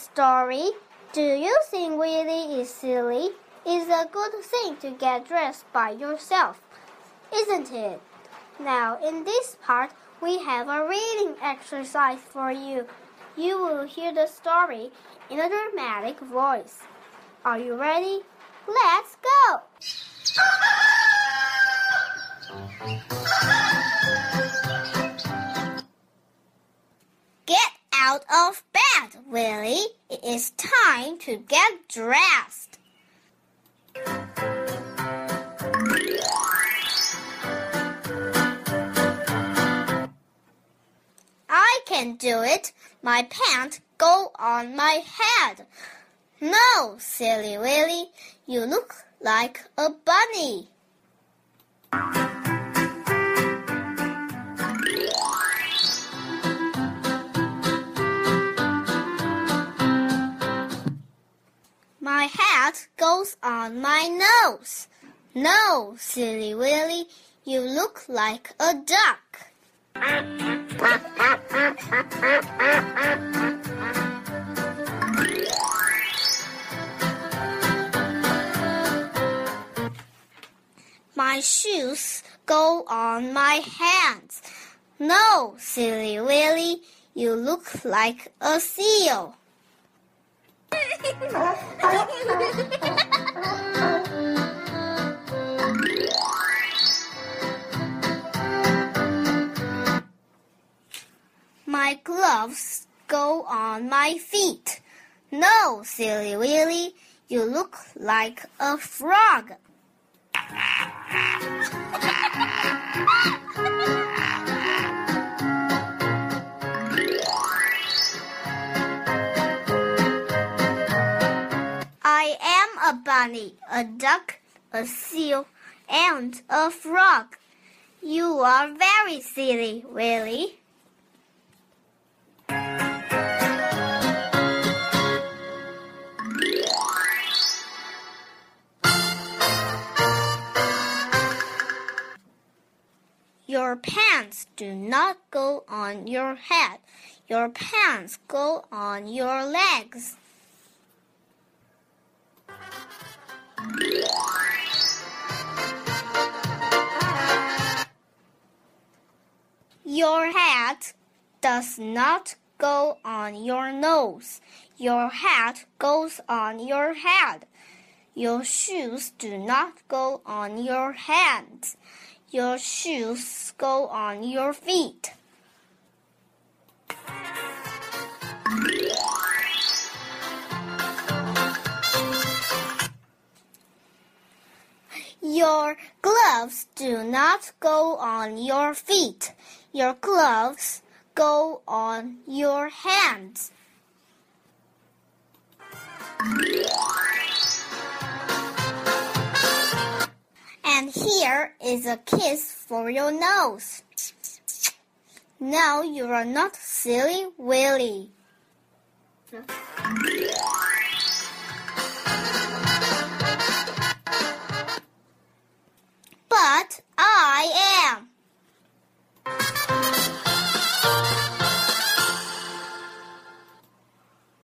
story. Do you think Willie is silly? It's a good thing to get dressed by yourself, isn't it? Now, in this part, we have a reading exercise for you. You will hear the story in a dramatic voice. Are you ready? Let's go! Willie. It is time to get dressed. I can do it. My pants go on my head. No, silly Willie, you look like a bunny. Nose. No, silly Willy, you look like a duck. My shoes go on my hands. No, silly Willy, you look like a seal. My gloves go on my feet. No, silly Willy, you look like a frog. I am a bunny, a duck, a seal, and a frog. You are very silly, Willie. Your pants do not go on your head. Your pants go on your legs. Your hat does not go on your nose. Your hat goes on your head. Your shoes do not go on your hands. Your shoes go on your feet. Your gloves do not go on your feet. Your gloves go on your hands. Here is a kiss for your nose. Now you are not silly Willie.